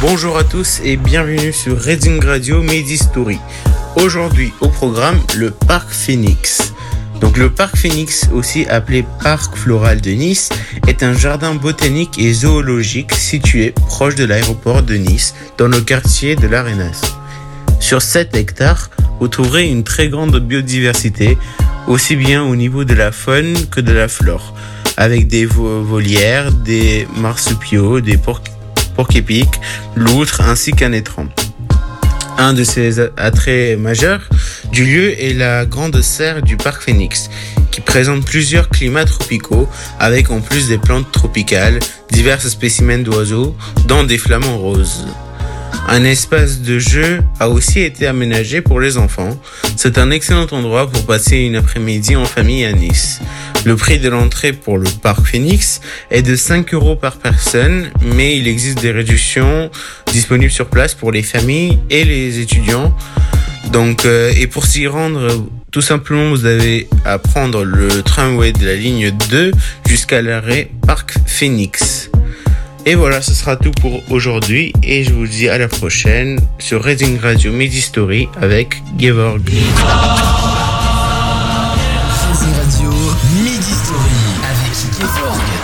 Bonjour à tous et bienvenue sur Reading Radio Midi Story. Aujourd'hui au programme le Parc Phoenix. Donc le Parc Phoenix, aussi appelé Parc Floral de Nice, est un jardin botanique et zoologique situé proche de l'aéroport de Nice, dans le quartier de l'Arenas. Sur 7 hectares, vous trouverez une très grande biodiversité, aussi bien au niveau de la faune que de la flore, avec des volières, des marsupiaux, des porcs-épics, loutres ainsi qu'un étrange. Un de ses attraits majeurs du lieu est la grande serre du parc Phoenix, qui présente plusieurs climats tropicaux avec en plus des plantes tropicales, divers spécimens d'oiseaux, dont des flamants roses. Un espace de jeu a aussi été aménagé pour les enfants. C'est un excellent endroit pour passer une après-midi en famille à Nice. Le prix de l'entrée pour le parc Phoenix est de 5 euros par personne, mais il existe des réductions disponibles sur place pour les familles et les étudiants. Donc, euh, et pour s'y rendre, tout simplement, vous avez à prendre le tramway de la ligne 2 jusqu'à l'arrêt Parc Phoenix. Et voilà, ce sera tout pour aujourd'hui et je vous dis à la prochaine sur Reading Radio Midi Story avec Gevorg.